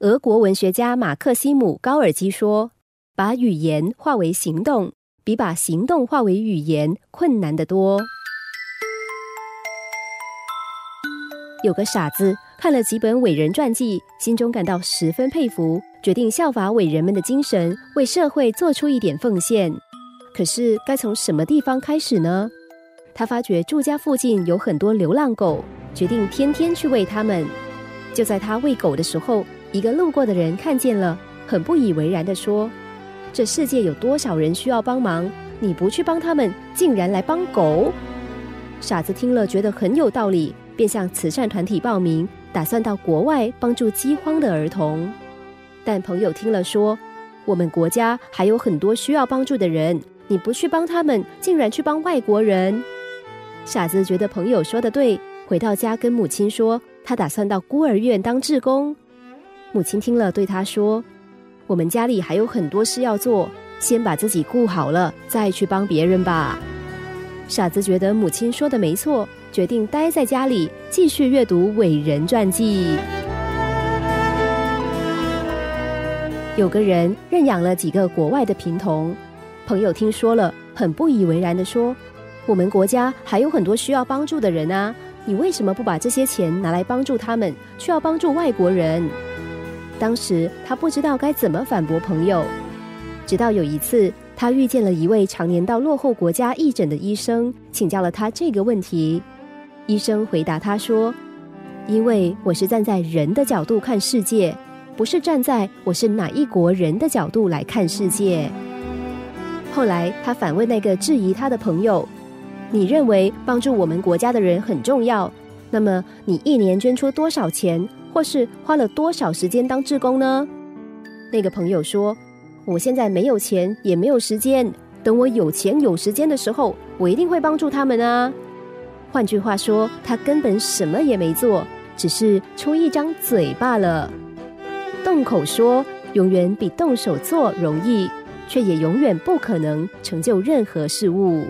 俄国文学家马克西姆·高尔基说：“把语言化为行动，比把行动化为语言困难得多。”有个傻子看了几本伟人传记，心中感到十分佩服，决定效法伟人们的精神，为社会做出一点奉献。可是该从什么地方开始呢？他发觉住家附近有很多流浪狗，决定天天去喂它们。就在他喂狗的时候，一个路过的人看见了，很不以为然的说：“这世界有多少人需要帮忙？你不去帮他们，竟然来帮狗！”傻子听了，觉得很有道理。便向慈善团体报名，打算到国外帮助饥荒的儿童。但朋友听了说：“我们国家还有很多需要帮助的人，你不去帮他们，竟然去帮外国人。”傻子觉得朋友说的对，回到家跟母亲说，他打算到孤儿院当志工。母亲听了，对他说：“我们家里还有很多事要做，先把自己顾好了，再去帮别人吧。”傻子觉得母亲说的没错。决定待在家里，继续阅读伟人传记。有个人认养了几个国外的贫童，朋友听说了，很不以为然的说：“我们国家还有很多需要帮助的人啊，你为什么不把这些钱拿来帮助他们，却要帮助外国人？”当时他不知道该怎么反驳朋友，直到有一次，他遇见了一位常年到落后国家义诊的医生，请教了他这个问题。医生回答他说：“因为我是站在人的角度看世界，不是站在我是哪一国人的角度来看世界。”后来他反问那个质疑他的朋友：“你认为帮助我们国家的人很重要？那么你一年捐出多少钱，或是花了多少时间当志工呢？”那个朋友说：“我现在没有钱，也没有时间。等我有钱有时间的时候，我一定会帮助他们啊。”换句话说，他根本什么也没做，只是出一张嘴罢了。动口说永远比动手做容易，却也永远不可能成就任何事物。